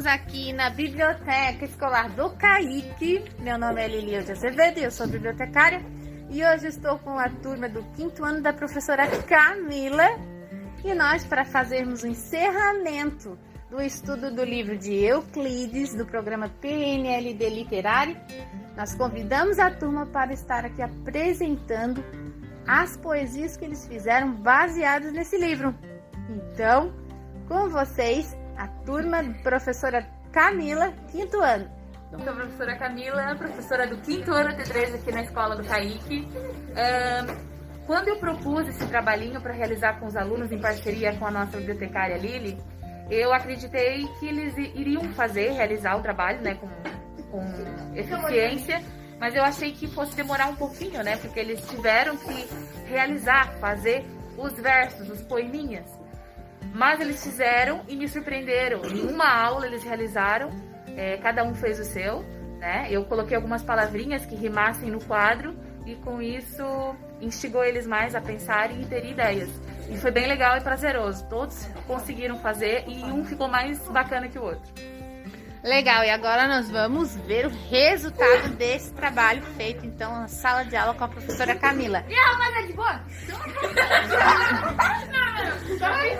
estamos aqui na Biblioteca Escolar do Caique. Meu nome é Lilia de Azevedo e eu sou bibliotecária. E hoje estou com a turma do quinto ano da professora Camila. E nós, para fazermos o encerramento do estudo do livro de Euclides, do programa PNLD Literário, nós convidamos a turma para estar aqui apresentando as poesias que eles fizeram baseadas nesse livro. Então, com vocês, a turma professora Camila, quinto ano. Sou a professora Camila, professora do quinto ano T3 aqui na escola do Kaique. quando eu propus esse trabalhinho para realizar com os alunos em parceria com a nossa bibliotecária Lili, eu acreditei que eles iriam fazer, realizar o trabalho né, com, com eficiência, mas eu achei que fosse demorar um pouquinho, né? Porque eles tiveram que realizar, fazer os versos, os poeminhas. Mas eles fizeram e me surpreenderam. Em uma aula eles realizaram, é, cada um fez o seu, né? Eu coloquei algumas palavrinhas que rimassem no quadro e com isso instigou eles mais a pensarem e ter ideias. E foi bem legal e prazeroso. Todos conseguiram fazer e um ficou mais bacana que o outro. Legal, e agora nós vamos ver o resultado desse trabalho feito então na sala de aula com a professora Camila. E a mas é de boa?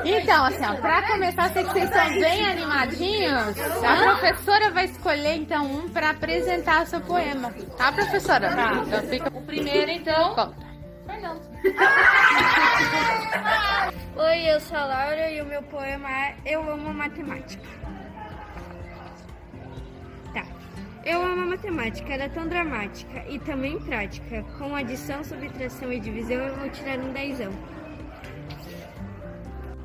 Então, assim, ó, pra começar, sei que vocês estão bem animadinhos. A professora vai escolher então um para apresentar o seu poema. Tá, professora? Tá. Então fica o primeiro, então. Conta. Fernando. Oi, eu sou a Laura e o meu poema é Eu Amo Matemática. Eu amo a matemática, ela é tão dramática e também prática. Com adição, subtração e divisão, eu vou tirar um dezão.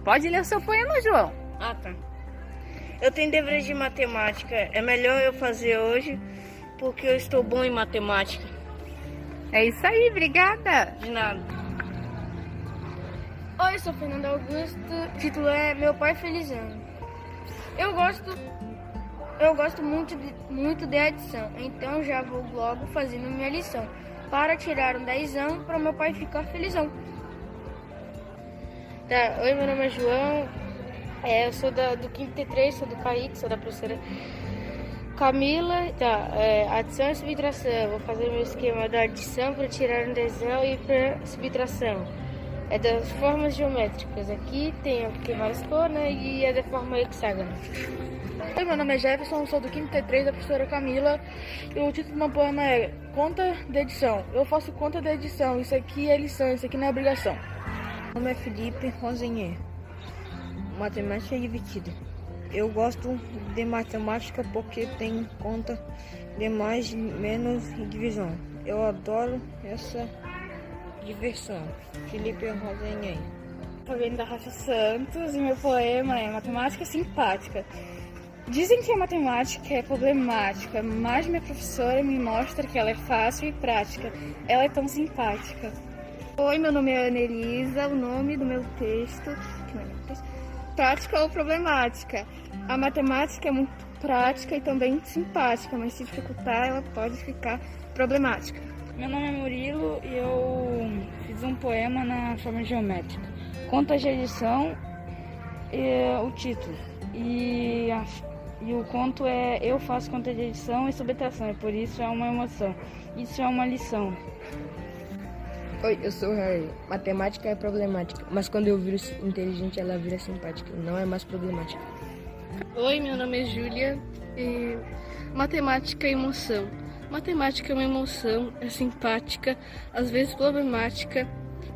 Pode ler o seu poema, João. Ah, tá. Eu tenho deveres de matemática. É melhor eu fazer hoje porque eu estou bom em matemática. É isso aí, obrigada. De nada. Oi, eu sou Fernando Augusto. O título é Meu Pai Feliz Ano. Eu gosto, eu gosto muito de, muito de adição, então já vou logo fazendo minha lição para tirar um dezão para meu pai ficar felizão. Tá, oi, meu nome é João. É, eu sou da, do quinto T3, sou do Kaique, sou da professora Camila. Tá, é, adição e subtração. Vou fazer meu esquema da adição para tirar um dezão e para subtração. É das formas geométricas. Aqui tem o que mais cor, né? E é da forma hexágono. Oi, meu nome é Jefferson, sou do quinto T3 da professora Camila. E o título do meu poema é Conta de edição. Eu faço conta de edição. Isso aqui é lição, isso aqui não é obrigação. Meu nome é Felipe Rosenier. Matemática divertida. Eu gosto de matemática porque tem conta de mais, menos e divisão. Eu adoro essa diversão. Felipe Rosenier. Sou da Rafa Santos e meu poema é Matemática Simpática. Dizem que a matemática é problemática, mas minha professora me mostra que ela é fácil e prática. Ela é tão simpática. Oi, meu nome é Ana Elisa, o nome do meu texto, prática ou problemática. A matemática é muito prática e também simpática, mas se dificultar ela pode ficar problemática. Meu nome é Murilo e eu fiz um poema na forma geométrica. Conta de edição e o título. E, a, e o conto é Eu faço conta de edição e subtração, e por isso é uma emoção. Isso é uma lição. Oi, eu sou o Harry. Matemática é problemática, mas quando eu viro inteligente, ela vira simpática. Não é mais problemática. Oi, meu nome é Júlia e matemática é emoção. Matemática é uma emoção, é simpática, às vezes problemática,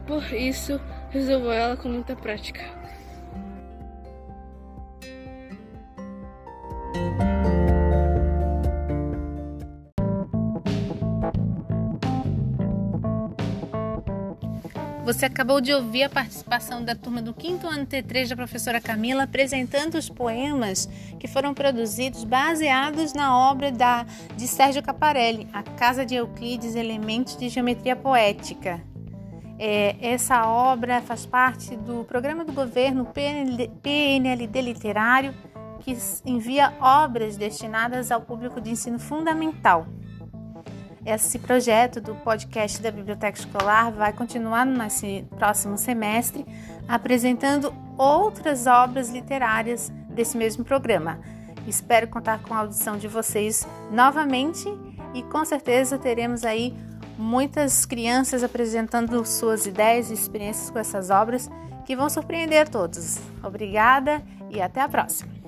por isso resolvo ela com muita prática. Você acabou de ouvir a participação da turma do quinto ano T3 da professora Camila apresentando os poemas que foram produzidos baseados na obra da, de Sérgio Caparelli, A Casa de Euclides, Elementos de Geometria Poética. É, essa obra faz parte do programa do governo PNL, PNLD Literário, que envia obras destinadas ao público de ensino fundamental. Esse projeto do podcast da Biblioteca Escolar vai continuar no próximo semestre, apresentando outras obras literárias desse mesmo programa. Espero contar com a audição de vocês novamente e com certeza teremos aí muitas crianças apresentando suas ideias e experiências com essas obras que vão surpreender todos. Obrigada e até a próxima!